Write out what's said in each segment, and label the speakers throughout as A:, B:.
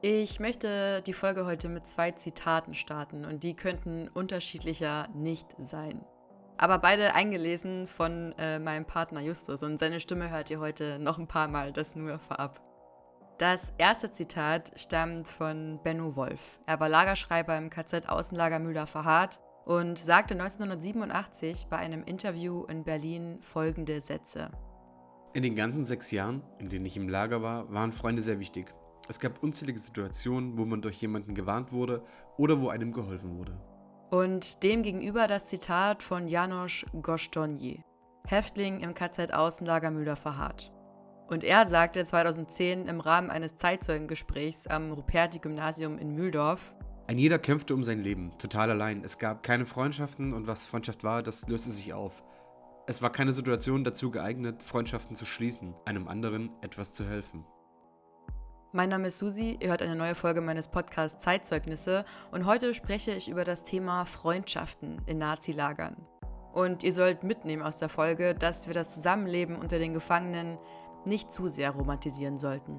A: Ich möchte die Folge heute mit zwei Zitaten starten und die könnten unterschiedlicher nicht sein. Aber beide eingelesen von äh, meinem Partner Justus und seine Stimme hört ihr heute noch ein paar Mal, das nur vorab. Das erste Zitat stammt von Benno Wolf. Er war Lagerschreiber im KZ Außenlager Müller-Verhardt und sagte 1987 bei einem Interview in Berlin folgende Sätze.
B: In den ganzen sechs Jahren, in denen ich im Lager war, waren Freunde sehr wichtig. Es gab unzählige Situationen, wo man durch jemanden gewarnt wurde oder wo einem geholfen wurde.
A: Und demgegenüber das Zitat von Janosch Gostonyi, Häftling im KZ Außenlager Müller verharrt. Und er sagte 2010 im Rahmen eines Zeitzeugengesprächs am Ruperti-Gymnasium in Mühldorf,
B: ein jeder kämpfte um sein Leben, total allein. Es gab keine Freundschaften und was Freundschaft war, das löste sich auf. Es war keine Situation dazu geeignet, Freundschaften zu schließen, einem anderen etwas zu helfen.
A: Mein Name ist Susi, ihr hört eine neue Folge meines Podcasts Zeitzeugnisse und heute spreche ich über das Thema Freundschaften in Nazi-Lagern. Und ihr sollt mitnehmen aus der Folge, dass wir das Zusammenleben unter den Gefangenen nicht zu sehr romantisieren sollten.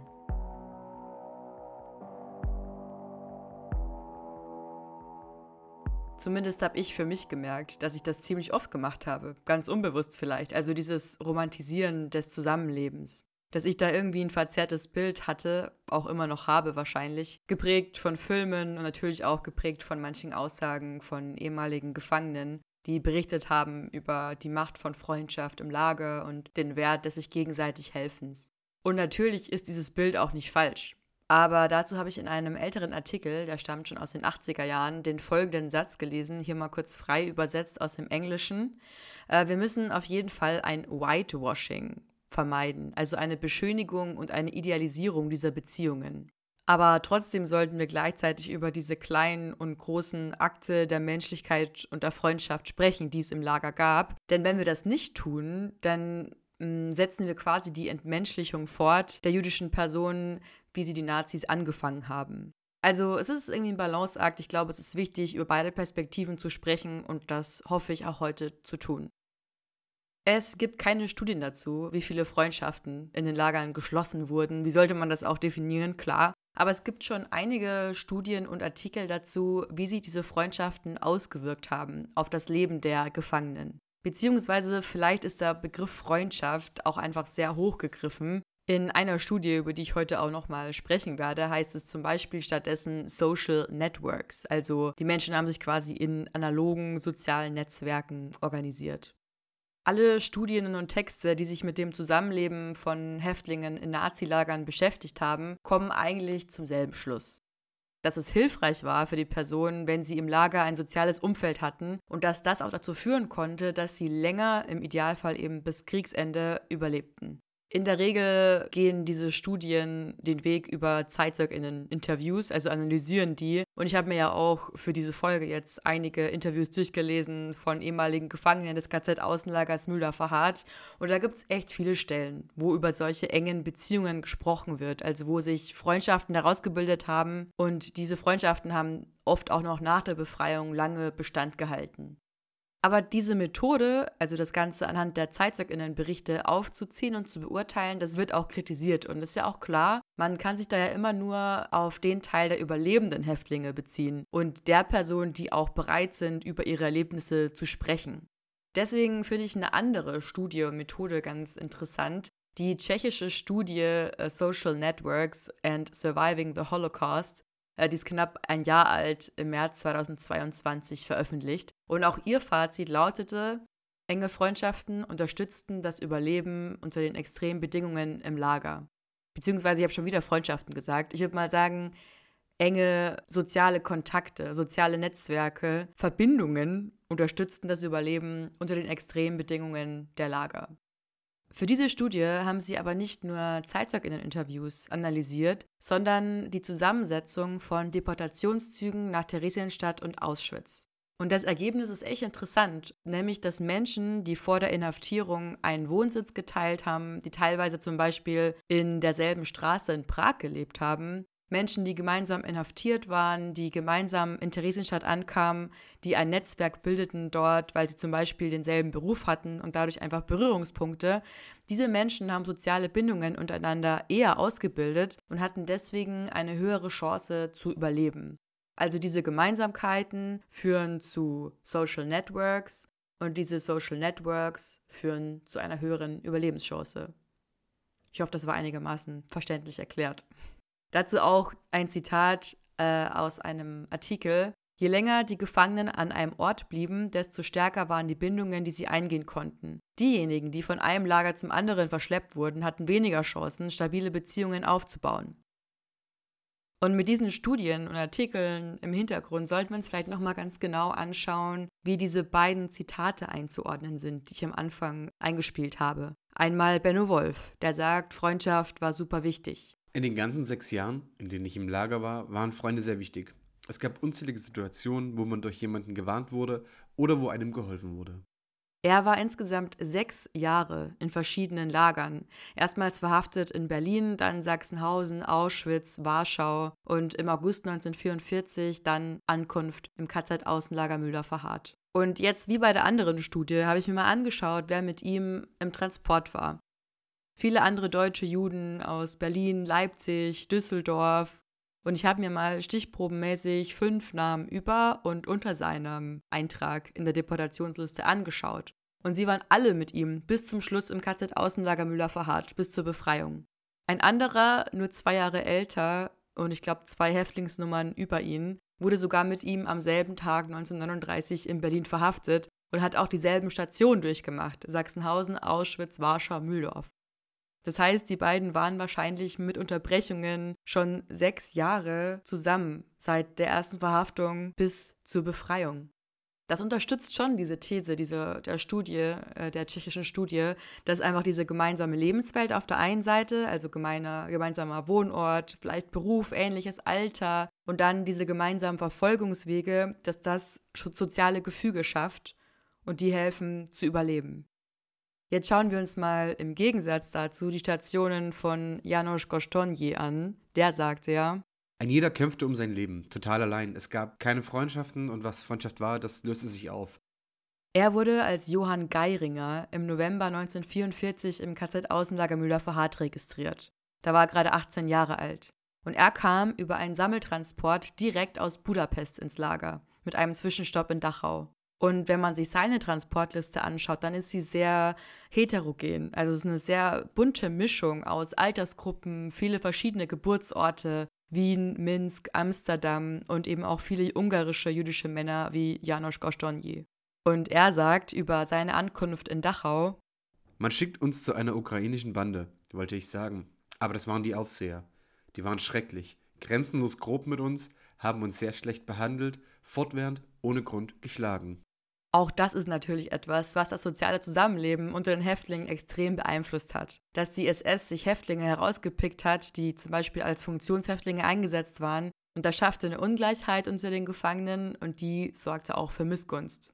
A: Zumindest habe ich für mich gemerkt, dass ich das ziemlich oft gemacht habe, ganz unbewusst vielleicht, also dieses Romantisieren des Zusammenlebens dass ich da irgendwie ein verzerrtes Bild hatte, auch immer noch habe wahrscheinlich, geprägt von Filmen und natürlich auch geprägt von manchen Aussagen von ehemaligen Gefangenen, die berichtet haben über die Macht von Freundschaft im Lager und den Wert des sich gegenseitig Helfens. Und natürlich ist dieses Bild auch nicht falsch. Aber dazu habe ich in einem älteren Artikel, der stammt schon aus den 80er Jahren, den folgenden Satz gelesen, hier mal kurz frei übersetzt aus dem Englischen. Äh, wir müssen auf jeden Fall ein Whitewashing vermeiden, also eine Beschönigung und eine Idealisierung dieser Beziehungen. Aber trotzdem sollten wir gleichzeitig über diese kleinen und großen Akte der Menschlichkeit und der Freundschaft sprechen, die es im Lager gab. Denn wenn wir das nicht tun, dann mm, setzen wir quasi die Entmenschlichung fort der jüdischen Personen, wie sie die Nazis angefangen haben. Also es ist irgendwie ein Balanceakt. Ich glaube, es ist wichtig, über beide Perspektiven zu sprechen und das hoffe ich auch heute zu tun. Es gibt keine Studien dazu, wie viele Freundschaften in den Lagern geschlossen wurden. Wie sollte man das auch definieren? Klar. Aber es gibt schon einige Studien und Artikel dazu, wie sich diese Freundschaften ausgewirkt haben auf das Leben der Gefangenen. Beziehungsweise vielleicht ist der Begriff Freundschaft auch einfach sehr hochgegriffen. In einer Studie, über die ich heute auch nochmal sprechen werde, heißt es zum Beispiel stattdessen Social Networks. Also die Menschen haben sich quasi in analogen sozialen Netzwerken organisiert. Alle Studien und Texte, die sich mit dem Zusammenleben von Häftlingen in Nazilagern beschäftigt haben, kommen eigentlich zum selben Schluss. Dass es hilfreich war für die Personen, wenn sie im Lager ein soziales Umfeld hatten und dass das auch dazu führen konnte, dass sie länger, im Idealfall eben bis Kriegsende, überlebten. In der Regel gehen diese Studien den Weg über ZeitzeugInnen-Interviews, also analysieren die. Und ich habe mir ja auch für diese Folge jetzt einige Interviews durchgelesen von ehemaligen Gefangenen des KZ-Außenlagers Müller-Verhardt. Und da gibt es echt viele Stellen, wo über solche engen Beziehungen gesprochen wird, also wo sich Freundschaften daraus gebildet haben. Und diese Freundschaften haben oft auch noch nach der Befreiung lange Bestand gehalten. Aber diese Methode, also das Ganze anhand der Zeitzeuginnenberichte aufzuziehen und zu beurteilen, das wird auch kritisiert. Und ist ja auch klar, man kann sich da ja immer nur auf den Teil der überlebenden Häftlinge beziehen und der Personen, die auch bereit sind, über ihre Erlebnisse zu sprechen. Deswegen finde ich eine andere Studie und Methode ganz interessant. Die tschechische Studie äh, Social Networks and Surviving the Holocaust die ist knapp ein Jahr alt, im März 2022 veröffentlicht. Und auch ihr Fazit lautete, enge Freundschaften unterstützten das Überleben unter den extremen Bedingungen im Lager. Beziehungsweise, ich habe schon wieder Freundschaften gesagt. Ich würde mal sagen, enge soziale Kontakte, soziale Netzwerke, Verbindungen unterstützten das Überleben unter den extremen Bedingungen der Lager. Für diese Studie haben sie aber nicht nur Zeitzeuginnen-Interviews analysiert, sondern die Zusammensetzung von Deportationszügen nach Theresienstadt und Auschwitz. Und das Ergebnis ist echt interessant, nämlich dass Menschen, die vor der Inhaftierung einen Wohnsitz geteilt haben, die teilweise zum Beispiel in derselben Straße in Prag gelebt haben, Menschen, die gemeinsam inhaftiert waren, die gemeinsam in Theresienstadt ankamen, die ein Netzwerk bildeten dort, weil sie zum Beispiel denselben Beruf hatten und dadurch einfach Berührungspunkte. Diese Menschen haben soziale Bindungen untereinander eher ausgebildet und hatten deswegen eine höhere Chance zu überleben. Also diese Gemeinsamkeiten führen zu Social Networks und diese Social Networks führen zu einer höheren Überlebenschance. Ich hoffe, das war einigermaßen verständlich erklärt. Dazu auch ein Zitat äh, aus einem Artikel. Je länger die Gefangenen an einem Ort blieben, desto stärker waren die Bindungen, die sie eingehen konnten. Diejenigen, die von einem Lager zum anderen verschleppt wurden, hatten weniger Chancen, stabile Beziehungen aufzubauen. Und mit diesen Studien und Artikeln im Hintergrund sollten wir uns vielleicht nochmal ganz genau anschauen, wie diese beiden Zitate einzuordnen sind, die ich am Anfang eingespielt habe. Einmal Benno Wolf, der sagt, Freundschaft war super wichtig.
B: In den ganzen sechs Jahren, in denen ich im Lager war, waren Freunde sehr wichtig. Es gab unzählige Situationen, wo man durch jemanden gewarnt wurde oder wo einem geholfen wurde.
A: Er war insgesamt sechs Jahre in verschiedenen Lagern. Erstmals verhaftet in Berlin, dann Sachsenhausen, Auschwitz, Warschau und im August 1944 dann Ankunft im KZ-Außenlager Müller-Verhardt. Und jetzt, wie bei der anderen Studie, habe ich mir mal angeschaut, wer mit ihm im Transport war viele andere deutsche Juden aus Berlin, Leipzig, Düsseldorf. Und ich habe mir mal stichprobenmäßig fünf Namen über und unter seinem Eintrag in der Deportationsliste angeschaut. Und sie waren alle mit ihm bis zum Schluss im KZ-Außenlager Müller verharrt, bis zur Befreiung. Ein anderer, nur zwei Jahre älter und ich glaube zwei Häftlingsnummern über ihn, wurde sogar mit ihm am selben Tag 1939 in Berlin verhaftet und hat auch dieselben Stationen durchgemacht: Sachsenhausen, Auschwitz, Warschau, Mühldorf. Das heißt, die beiden waren wahrscheinlich mit Unterbrechungen schon sechs Jahre zusammen, seit der ersten Verhaftung bis zur Befreiung. Das unterstützt schon diese These diese, der Studie, äh, der tschechischen Studie, dass einfach diese gemeinsame Lebenswelt auf der einen Seite, also gemeiner, gemeinsamer Wohnort, vielleicht Beruf, ähnliches Alter und dann diese gemeinsamen Verfolgungswege, dass das soziale Gefüge schafft und die helfen zu überleben. Jetzt schauen wir uns mal im Gegensatz dazu die Stationen von Janusz Kostonyi an. Der sagte ja,
B: ein jeder kämpfte um sein Leben, total allein. Es gab keine Freundschaften und was Freundschaft war, das löste sich auf.
A: Er wurde als Johann Geiringer im November 1944 im KZ-Außenlager Müller-Verhardt registriert. Da war er gerade 18 Jahre alt. Und er kam über einen Sammeltransport direkt aus Budapest ins Lager, mit einem Zwischenstopp in Dachau. Und wenn man sich seine Transportliste anschaut, dann ist sie sehr heterogen. Also es ist eine sehr bunte Mischung aus Altersgruppen, viele verschiedene Geburtsorte, Wien, Minsk, Amsterdam und eben auch viele ungarische jüdische Männer wie Janusz Gostonyi. Und er sagt über seine Ankunft in Dachau:
B: Man schickt uns zu einer ukrainischen Bande, wollte ich sagen. Aber das waren die Aufseher. Die waren schrecklich, grenzenlos grob mit uns, haben uns sehr schlecht behandelt, fortwährend ohne Grund geschlagen.
A: Auch das ist natürlich etwas, was das soziale Zusammenleben unter den Häftlingen extrem beeinflusst hat. Dass die SS sich Häftlinge herausgepickt hat, die zum Beispiel als Funktionshäftlinge eingesetzt waren, und das schaffte eine Ungleichheit unter den Gefangenen und die sorgte auch für Missgunst.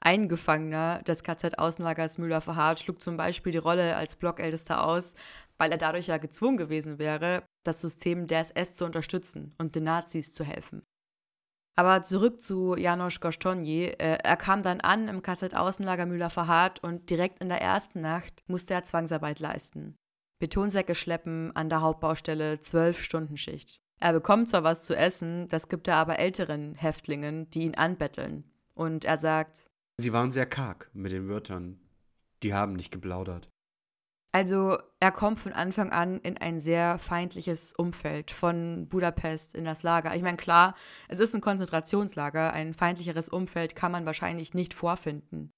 A: Ein Gefangener des KZ-Außenlagers Müller-Verhardt schlug zum Beispiel die Rolle als Blockältester aus, weil er dadurch ja gezwungen gewesen wäre, das System der SS zu unterstützen und den Nazis zu helfen. Aber zurück zu Janusz Gostonyi. Äh, er kam dann an im KZ-Außenlager Müller-Verhardt und direkt in der ersten Nacht musste er Zwangsarbeit leisten. Betonsäcke schleppen an der Hauptbaustelle, zwölf Stunden Schicht. Er bekommt zwar was zu essen, das gibt er aber älteren Häftlingen, die ihn anbetteln. Und er sagt:
B: Sie waren sehr karg mit den Wörtern. Die haben nicht geplaudert.
A: Also er kommt von Anfang an in ein sehr feindliches Umfeld von Budapest in das Lager. Ich meine, klar, es ist ein Konzentrationslager, ein feindlicheres Umfeld kann man wahrscheinlich nicht vorfinden.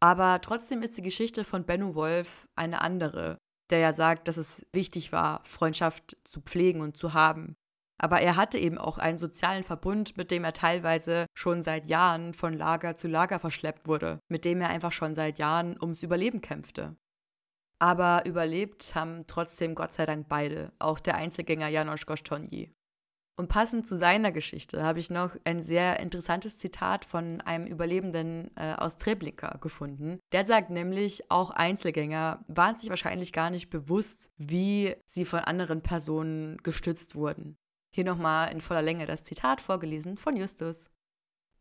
A: Aber trotzdem ist die Geschichte von Benno Wolf eine andere, der ja sagt, dass es wichtig war, Freundschaft zu pflegen und zu haben. Aber er hatte eben auch einen sozialen Verbund, mit dem er teilweise schon seit Jahren von Lager zu Lager verschleppt wurde, mit dem er einfach schon seit Jahren ums Überleben kämpfte. Aber überlebt haben trotzdem Gott sei Dank beide, auch der Einzelgänger Janosch Gostonyi. Und passend zu seiner Geschichte habe ich noch ein sehr interessantes Zitat von einem Überlebenden äh, aus Treblinka gefunden. Der sagt nämlich, auch Einzelgänger waren sich wahrscheinlich gar nicht bewusst, wie sie von anderen Personen gestützt wurden. Hier nochmal in voller Länge das Zitat vorgelesen von Justus.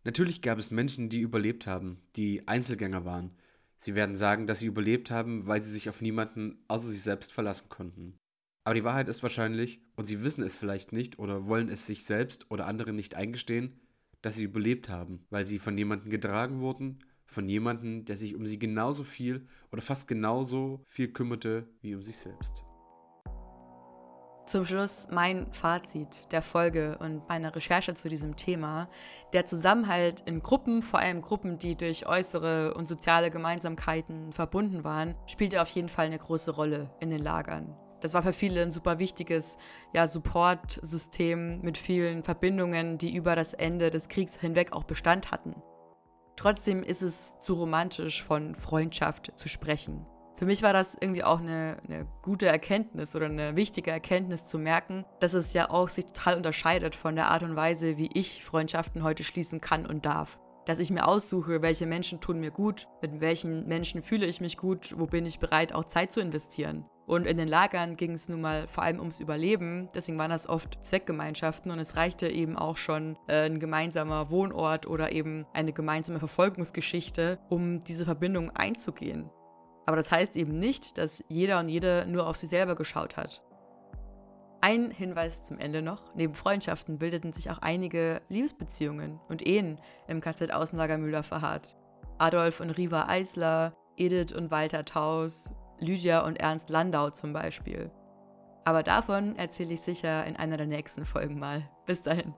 B: Natürlich gab es Menschen, die überlebt haben, die Einzelgänger waren. Sie werden sagen, dass sie überlebt haben, weil sie sich auf niemanden außer sich selbst verlassen konnten. Aber die Wahrheit ist wahrscheinlich, und sie wissen es vielleicht nicht oder wollen es sich selbst oder anderen nicht eingestehen, dass sie überlebt haben, weil sie von jemandem getragen wurden, von jemandem, der sich um sie genauso viel oder fast genauso viel kümmerte wie um sich selbst.
A: Zum Schluss mein Fazit der Folge und meiner Recherche zu diesem Thema. Der Zusammenhalt in Gruppen, vor allem Gruppen, die durch äußere und soziale Gemeinsamkeiten verbunden waren, spielte auf jeden Fall eine große Rolle in den Lagern. Das war für viele ein super wichtiges ja, Support-System mit vielen Verbindungen, die über das Ende des Kriegs hinweg auch Bestand hatten. Trotzdem ist es zu romantisch, von Freundschaft zu sprechen. Für mich war das irgendwie auch eine, eine, gute Erkenntnis oder eine wichtige Erkenntnis zu merken, dass es ja auch sich total unterscheidet von der Art und Weise, wie ich Freundschaften heute schließen kann und darf. Dass ich mir aussuche, welche Menschen tun mir gut, mit welchen Menschen fühle ich mich gut, wo bin ich bereit, auch Zeit zu investieren. Und in den Lagern ging es nun mal vor allem ums Überleben. Deswegen waren das oft Zweckgemeinschaften und es reichte eben auch schon äh, ein gemeinsamer Wohnort oder eben eine gemeinsame Verfolgungsgeschichte, um diese Verbindung einzugehen. Aber das heißt eben nicht, dass jeder und jede nur auf sich selber geschaut hat. Ein Hinweis zum Ende noch. Neben Freundschaften bildeten sich auch einige Liebesbeziehungen und Ehen im KZ Außenlager Müller verharrt. Adolf und Riva Eisler, Edith und Walter Taus, Lydia und Ernst Landau zum Beispiel. Aber davon erzähle ich sicher in einer der nächsten Folgen mal. Bis dahin.